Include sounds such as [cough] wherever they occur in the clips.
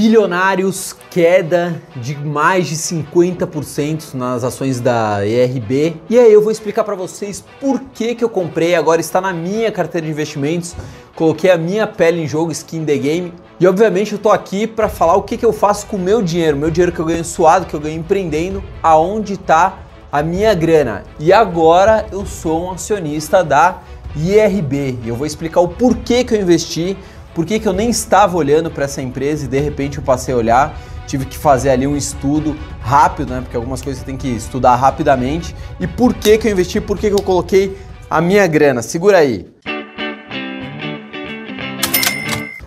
bilionários, queda de mais de 50% nas ações da ERB. E aí eu vou explicar para vocês por que, que eu comprei, agora está na minha carteira de investimentos. Coloquei a minha pele em jogo, skin the game. E obviamente eu tô aqui para falar o que, que eu faço com o meu dinheiro, meu dinheiro que eu ganho suado, que eu ganho empreendendo, aonde está a minha grana. E agora eu sou um acionista da IRB. E eu vou explicar o porquê que eu investi, por que, que eu nem estava olhando para essa empresa e de repente eu passei a olhar. Tive que fazer ali um estudo rápido, né? Porque algumas coisas você tem que estudar rapidamente. E por que, que eu investi, por que, que eu coloquei a minha grana? Segura aí.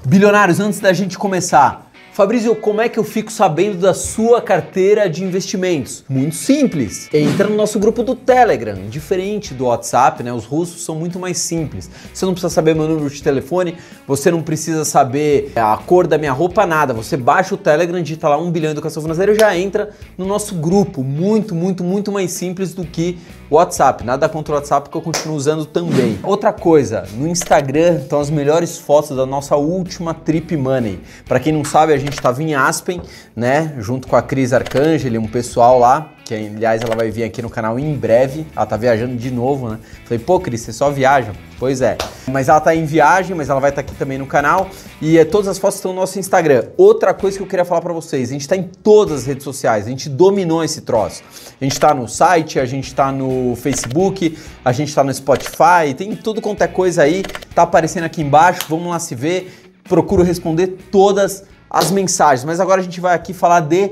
Bilionários, antes da gente começar, Fabrício, como é que eu fico sabendo da sua carteira de investimentos? Muito simples. Entra no nosso grupo do Telegram, diferente do WhatsApp, né? Os russos são muito mais simples. Você não precisa saber meu número de telefone, você não precisa saber a cor da minha roupa, nada. Você baixa o Telegram, digita lá 1 bilhão de educação financeira e já entra no nosso grupo. Muito, muito, muito mais simples do que WhatsApp. Nada contra o WhatsApp que eu continuo usando também. [laughs] Outra coisa, no Instagram estão as melhores fotos da nossa última Trip Money. Para quem não sabe, a gente estava em Aspen, né, junto com a Cris Arcangeli, um pessoal lá, que aliás ela vai vir aqui no canal em breve. Ela tá viajando de novo, né? Falei, pô, Cris, você só viaja? Pois é. Mas ela tá em viagem, mas ela vai estar tá aqui também no canal. E é, todas as fotos estão no nosso Instagram. Outra coisa que eu queria falar para vocês: a gente tá em todas as redes sociais, a gente dominou esse troço. A gente tá no site, a gente tá no Facebook, a gente tá no Spotify, tem tudo quanto é coisa aí. Tá aparecendo aqui embaixo, vamos lá se ver. Procuro responder todas as mensagens. Mas agora a gente vai aqui falar de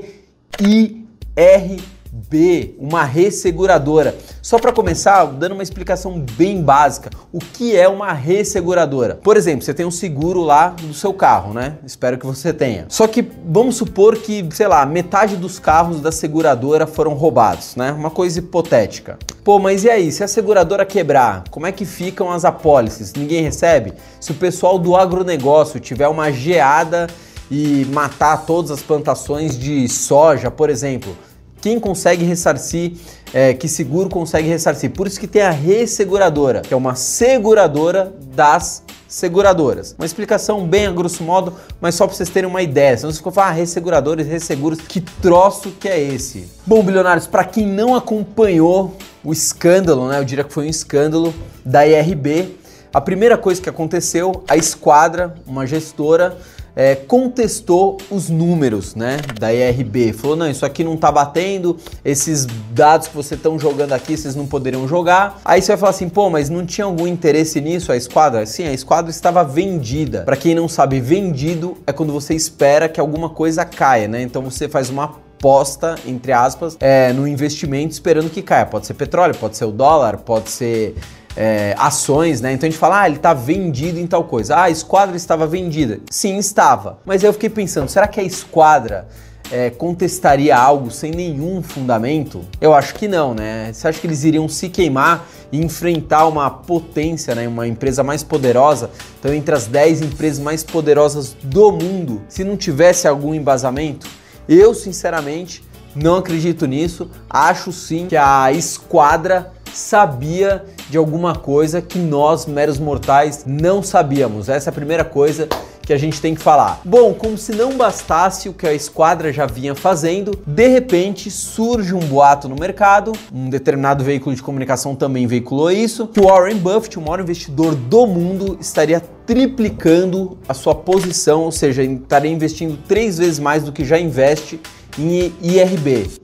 IRB, uma resseguradora. Só para começar, dando uma explicação bem básica, o que é uma resseguradora? Por exemplo, você tem um seguro lá no seu carro, né? Espero que você tenha. Só que vamos supor que, sei lá, metade dos carros da seguradora foram roubados, né? Uma coisa hipotética. Pô, mas e aí, se a seguradora quebrar, como é que ficam as apólices? Ninguém recebe? Se o pessoal do agronegócio tiver uma geada e matar todas as plantações de soja, por exemplo. Quem consegue ressarcir, é, que seguro consegue ressarcir? Por isso que tem a resseguradora, que é uma seguradora das seguradoras. Uma explicação bem a grosso modo, mas só para vocês terem uma ideia. Se você for falar ah, resseguradores, resseguros, que troço que é esse? Bom, bilionários, para quem não acompanhou o escândalo, né, eu diria que foi um escândalo da IRB, a primeira coisa que aconteceu, a Esquadra, uma gestora, é, contestou os números né, da ERB. Falou: não, isso aqui não está batendo, esses dados que vocês estão jogando aqui, vocês não poderiam jogar. Aí você vai falar assim: pô, mas não tinha algum interesse nisso a esquadra? Sim, a esquadra estava vendida. Para quem não sabe, vendido é quando você espera que alguma coisa caia, né? Então você faz uma aposta, entre aspas, é, no investimento esperando que caia. Pode ser petróleo, pode ser o dólar, pode ser é, ações, né? Então a gente fala, ah, ele está vendido em tal coisa. Ah, a esquadra estava vendida. Sim, estava. Mas aí eu fiquei pensando, será que a esquadra é, contestaria algo sem nenhum fundamento? Eu acho que não, né? Você acha que eles iriam se queimar e enfrentar uma potência, né? Uma empresa mais poderosa? Então, entre as 10 empresas mais poderosas do mundo, se não tivesse algum embasamento? Eu, sinceramente, não acredito nisso. Acho sim que a esquadra sabia de alguma coisa que nós, meros mortais, não sabíamos. Essa é a primeira coisa que a gente tem que falar. Bom, como se não bastasse o que a esquadra já vinha fazendo, de repente surge um boato no mercado, um determinado veículo de comunicação também veiculou isso, que o Warren Buffett, o maior investidor do mundo, estaria triplicando a sua posição, ou seja, estaria investindo três vezes mais do que já investe em IRB.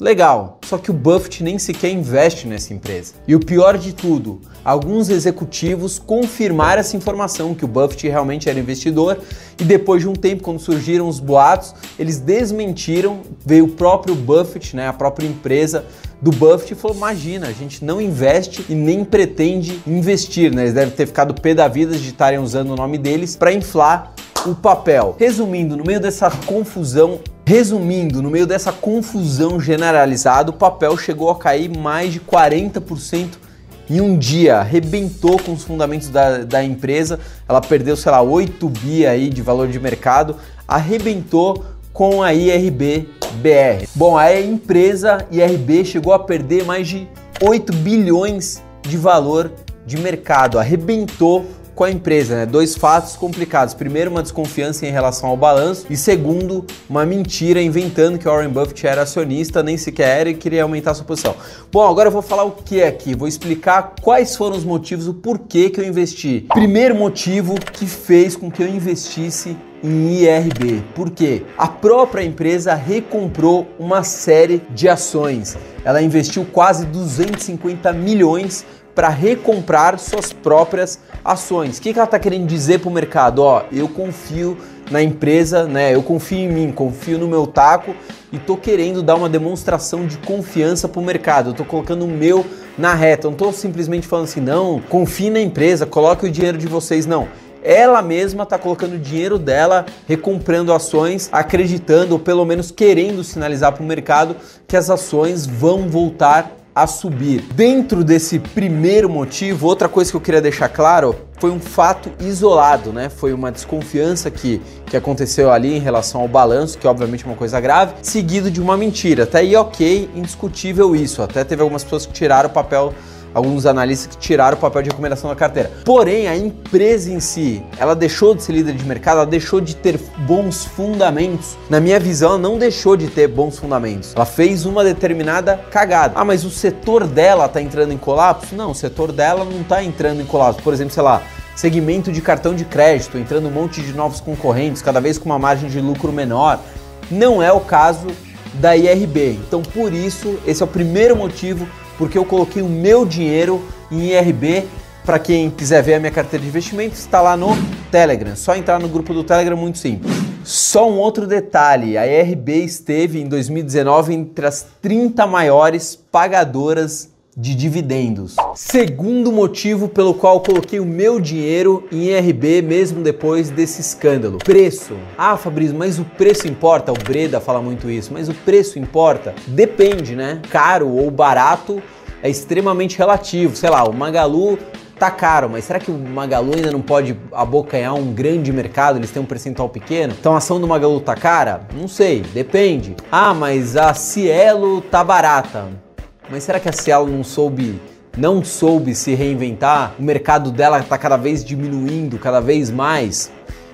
Legal, só que o Buffett nem sequer investe nessa empresa. E o pior de tudo, alguns executivos confirmaram essa informação que o Buffett realmente era investidor e depois de um tempo, quando surgiram os boatos, eles desmentiram. Veio o próprio Buffett, né, a própria empresa do Buffett e falou: Imagina, a gente não investe e nem pretende investir, né? Eles devem ter ficado pé da vida de estarem usando o nome deles para inflar o papel. Resumindo, no meio dessa confusão, Resumindo, no meio dessa confusão generalizada, o papel chegou a cair mais de 40% em um dia, arrebentou com os fundamentos da, da empresa, ela perdeu, sei lá, 8 bi aí de valor de mercado, arrebentou com a IRB BR. Bom, a empresa IRB chegou a perder mais de 8 bilhões de valor de mercado, arrebentou com a empresa, né? Dois fatos complicados. Primeiro, uma desconfiança em relação ao balanço e segundo, uma mentira inventando que Warren Buffett era acionista, nem sequer era e queria aumentar sua posição. Bom, agora eu vou falar o que aqui, vou explicar quais foram os motivos, o porquê que eu investi. Primeiro motivo que fez com que eu investisse em IRB. Por quê? A própria empresa recomprou uma série de ações. Ela investiu quase 250 milhões para recomprar suas próprias ações. O que, que ela está querendo dizer para o mercado? Ó, eu confio na empresa, né? Eu confio em mim, confio no meu taco e tô querendo dar uma demonstração de confiança para o mercado. Eu tô colocando o meu na reta. Eu não tô simplesmente falando assim, não, confie na empresa, coloque o dinheiro de vocês, não ela mesma está colocando o dinheiro dela, recomprando ações, acreditando ou pelo menos querendo sinalizar para o mercado que as ações vão voltar a subir. Dentro desse primeiro motivo, outra coisa que eu queria deixar claro foi um fato isolado, né? Foi uma desconfiança que, que aconteceu ali em relação ao balanço, que obviamente é uma coisa grave, seguido de uma mentira. Até aí, ok, indiscutível isso. Até teve algumas pessoas que tiraram o papel alguns analistas que tiraram o papel de recomendação da carteira. Porém, a empresa em si, ela deixou de ser líder de mercado, ela deixou de ter bons fundamentos. Na minha visão, ela não deixou de ter bons fundamentos. Ela fez uma determinada cagada. Ah, mas o setor dela está entrando em colapso? Não, o setor dela não está entrando em colapso. Por exemplo, sei lá, segmento de cartão de crédito, entrando um monte de novos concorrentes, cada vez com uma margem de lucro menor. Não é o caso da IRB. Então, por isso, esse é o primeiro motivo porque eu coloquei o meu dinheiro em IRB. Para quem quiser ver a minha carteira de investimentos, está lá no Telegram. Só entrar no grupo do Telegram, muito simples. Só um outro detalhe: a IRB esteve em 2019 entre as 30 maiores pagadoras de dividendos. Segundo motivo pelo qual coloquei o meu dinheiro em IRB mesmo depois desse escândalo. Preço. Ah, Fabrício, mas o preço importa? O Breda fala muito isso, mas o preço importa? Depende, né? Caro ou barato é extremamente relativo. Sei lá, o Magalu tá caro, mas será que o Magalu ainda não pode abocanhar um grande mercado? Eles têm um percentual pequeno? Então a ação do Magalu tá cara? Não sei, depende. Ah, mas a Cielo tá barata. Mas será que a Cielo não soube não soube se reinventar? O mercado dela está cada vez diminuindo, cada vez mais.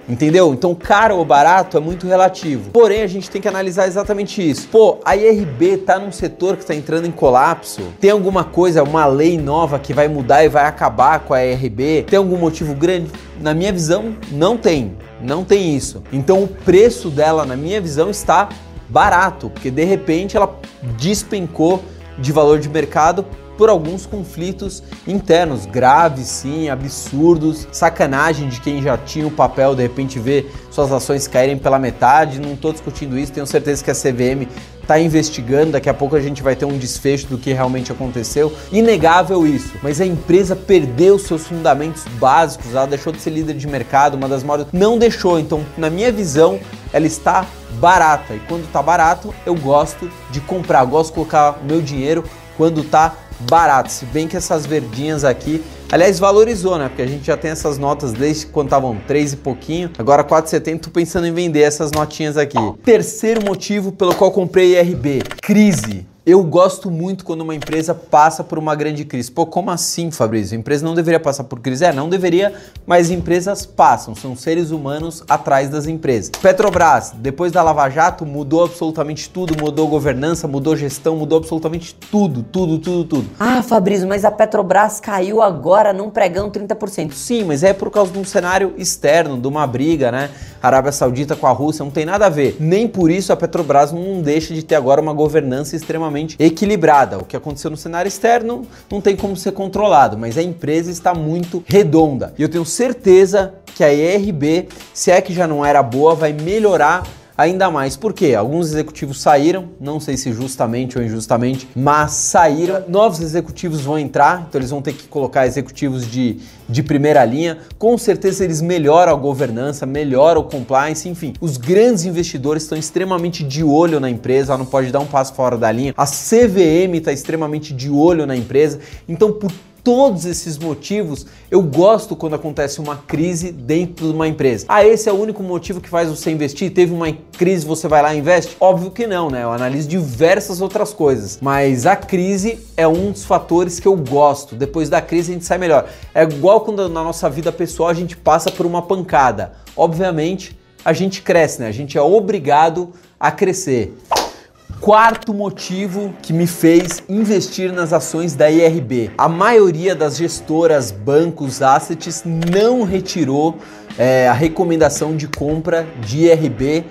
Entendeu? Então, caro ou barato é muito relativo. Porém, a gente tem que analisar exatamente isso. Pô, a IRB tá num setor que está entrando em colapso. Tem alguma coisa, uma lei nova que vai mudar e vai acabar com a IRB? Tem algum motivo grande? Na minha visão, não tem. Não tem isso. Então, o preço dela, na minha visão, está barato, porque de repente ela despencou de valor de mercado por alguns conflitos internos, graves sim, absurdos, sacanagem de quem já tinha o papel de repente ver suas ações caírem pela metade. Não estou discutindo isso, tenho certeza que a CVM está investigando, daqui a pouco a gente vai ter um desfecho do que realmente aconteceu. Inegável isso, mas a empresa perdeu seus fundamentos básicos, ela deixou de ser líder de mercado, uma das maiores. Não deixou, então, na minha visão, ela está barata. E quando está barato, eu gosto de comprar, gosto de colocar o meu dinheiro quando está barato. Se bem que essas verdinhas aqui, aliás, valorizou, né? Porque a gente já tem essas notas desde quando estavam 3 e pouquinho, agora 4,70, tô pensando em vender essas notinhas aqui. Terceiro motivo pelo qual comprei IRB, crise. Eu gosto muito quando uma empresa passa por uma grande crise. Pô, como assim, Fabrício? A empresa não deveria passar por crise? É, não deveria, mas empresas passam. São seres humanos atrás das empresas. Petrobras, depois da Lava Jato, mudou absolutamente tudo. Mudou governança, mudou gestão, mudou absolutamente tudo, tudo, tudo, tudo. Ah, Fabrício, mas a Petrobras caiu agora num pregão 30%. Sim, mas é por causa de um cenário externo, de uma briga, né? Arábia Saudita com a Rússia, não tem nada a ver. Nem por isso a Petrobras não deixa de ter agora uma governança extremamente equilibrada. O que aconteceu no cenário externo não tem como ser controlado, mas a empresa está muito redonda. E eu tenho certeza que a ERB, se é que já não era boa, vai melhorar ainda mais. porque Alguns executivos saíram, não sei se justamente ou injustamente, mas saíram. Novos executivos vão entrar, então eles vão ter que colocar executivos de, de primeira linha. Com certeza eles melhoram a governança, melhoram o compliance, enfim. Os grandes investidores estão extremamente de olho na empresa, ela não pode dar um passo fora da linha. A CVM está extremamente de olho na empresa. Então, por todos esses motivos, eu gosto quando acontece uma crise dentro de uma empresa. Ah, esse é o único motivo que faz você investir? Teve uma crise, você vai lá e investe? Óbvio que não, né? Eu analiso diversas outras coisas, mas a crise é um dos fatores que eu gosto. Depois da crise a gente sai melhor. É igual quando na nossa vida pessoal a gente passa por uma pancada. Obviamente, a gente cresce, né? A gente é obrigado a crescer. Quarto motivo que me fez investir nas ações da IRB. A maioria das gestoras, bancos, assets não retirou é, a recomendação de compra de IRB,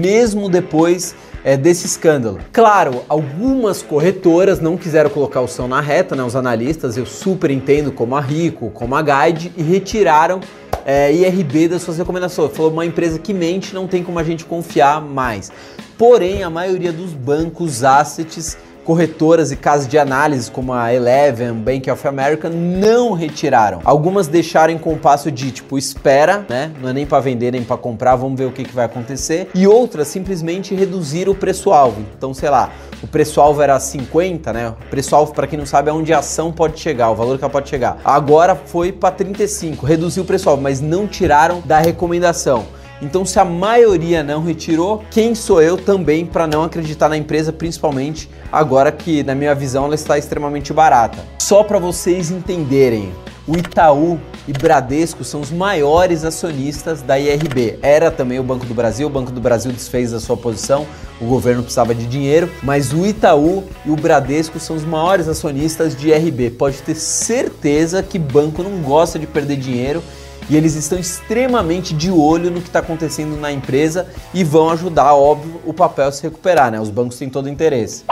mesmo depois é, desse escândalo. Claro, algumas corretoras não quiseram colocar o som na reta, né? Os analistas, eu super entendo, como a Rico, como a Guide, e retiraram é, IRB das suas recomendações. Falou uma empresa que mente, não tem como a gente confiar mais. Porém, a maioria dos bancos, assets, corretoras e casas de análise como a Eleven, Bank of America não retiraram. Algumas deixaram em compasso de tipo espera, né? Não é nem para vender nem para comprar, vamos ver o que, que vai acontecer. E outras simplesmente reduziram o preço alvo. Então, sei lá, o preço alvo era 50, né? O preço alvo para quem não sabe é onde a ação pode chegar, o valor que ela pode chegar. Agora foi para 35, reduziu o preço alvo, mas não tiraram da recomendação. Então, se a maioria não retirou, quem sou eu também para não acreditar na empresa, principalmente agora que, na minha visão, ela está extremamente barata? Só para vocês entenderem, o Itaú e Bradesco são os maiores acionistas da IRB. Era também o Banco do Brasil, o Banco do Brasil desfez a sua posição, o governo precisava de dinheiro, mas o Itaú e o Bradesco são os maiores acionistas de IRB. Pode ter certeza que banco não gosta de perder dinheiro e eles estão extremamente de olho no que está acontecendo na empresa e vão ajudar, óbvio, o papel a se recuperar, né? Os bancos têm todo o interesse.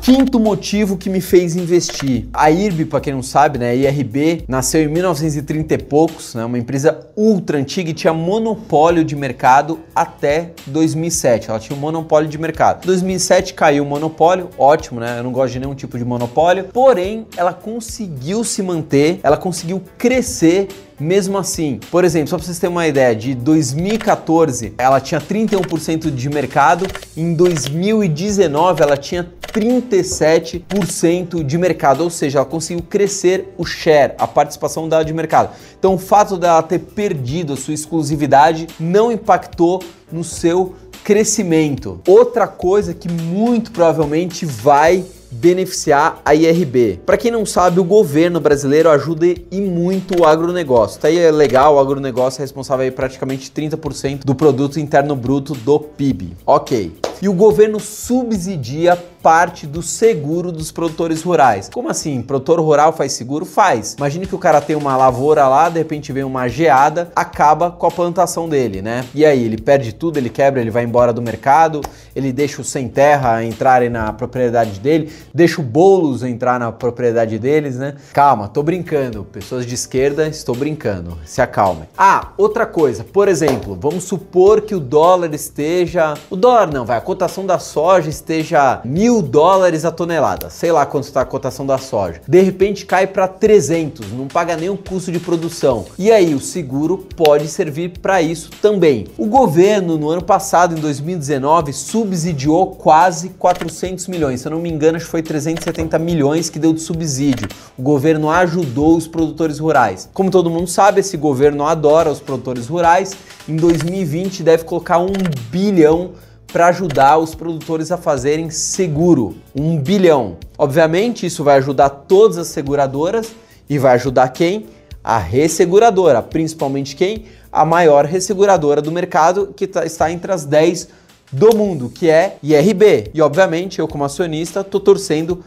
Quinto motivo que me fez investir. A IRB, para quem não sabe, né, IRB, nasceu em 1930 e poucos, né, uma empresa ultra antiga e tinha monopólio de mercado até 2007. Ela tinha um monopólio de mercado. 2007 caiu o monopólio, ótimo, né? Eu não gosto de nenhum tipo de monopólio. Porém, ela conseguiu se manter, ela conseguiu crescer mesmo assim, por exemplo, só para vocês terem uma ideia, de 2014 ela tinha 31% de mercado, em 2019 ela tinha 37% de mercado, ou seja, ela conseguiu crescer o share, a participação dela de mercado. Então, o fato dela ter perdido a sua exclusividade não impactou no seu crescimento. Outra coisa que muito provavelmente vai beneficiar a IRB. Para quem não sabe, o governo brasileiro ajuda e muito o agronegócio. Tá aí é legal, o agronegócio é responsável aí praticamente 30% do produto interno bruto do PIB. OK. E o governo subsidia parte do seguro dos produtores rurais. Como assim? Produtor rural faz seguro? Faz. Imagine que o cara tem uma lavoura lá, de repente vem uma geada, acaba com a plantação dele, né? E aí, ele perde tudo, ele quebra, ele vai embora do mercado, ele deixa o sem terra entrarem na propriedade dele, deixa o bolos entrar na propriedade deles, né? Calma, tô brincando. Pessoas de esquerda, estou brincando. Se acalmem. Ah, outra coisa, por exemplo, vamos supor que o dólar esteja. O dólar não, vai, cotação da soja esteja mil dólares a tonelada, sei lá quanto está a cotação da soja. De repente cai para 300, não paga o custo de produção. E aí o seguro pode servir para isso também. O governo no ano passado, em 2019, subsidiou quase 400 milhões. Se eu não me engano, acho que foi 370 milhões que deu de subsídio. O governo ajudou os produtores rurais. Como todo mundo sabe, esse governo adora os produtores rurais. Em 2020 deve colocar um bilhão para ajudar os produtores a fazerem seguro, um bilhão. Obviamente, isso vai ajudar todas as seguradoras e vai ajudar quem? A resseguradora, principalmente quem? A maior resseguradora do mercado, que tá, está entre as 10 do mundo, que é IRB. E obviamente, eu como acionista, estou torcendo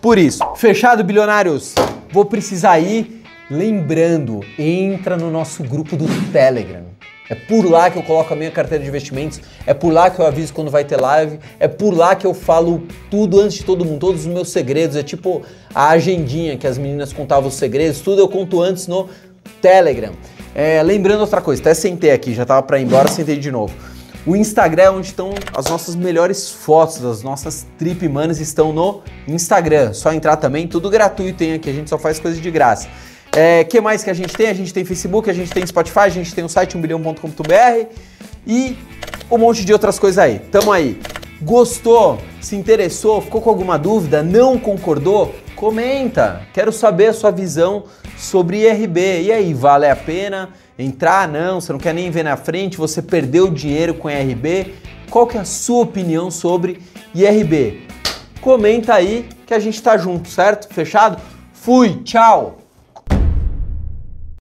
por isso. Fechado, bilionários? Vou precisar ir. Lembrando, entra no nosso grupo do Telegram. É por lá que eu coloco a minha carteira de investimentos, é por lá que eu aviso quando vai ter live, é por lá que eu falo tudo antes de todo mundo, todos os meus segredos, é tipo a agendinha que as meninas contavam os segredos, tudo eu conto antes no Telegram. É, lembrando outra coisa, até sentei aqui, já tava para ir embora, sentei de novo. O Instagram é onde estão as nossas melhores fotos, as nossas trip manas estão no Instagram. Só entrar também, tudo gratuito, hein? Aqui a gente só faz coisas de graça. É, que mais que a gente tem? A gente tem Facebook, a gente tem Spotify, a gente tem o site 1bilhão.com.br e um monte de outras coisas aí. Tamo aí. Gostou? Se interessou? Ficou com alguma dúvida? Não concordou? Comenta, quero saber a sua visão sobre IRB. E aí, vale a pena entrar? Não, você não quer nem ver na frente, você perdeu dinheiro com IRB. Qual que é a sua opinião sobre IRB? Comenta aí que a gente tá junto, certo? Fechado? Fui, tchau!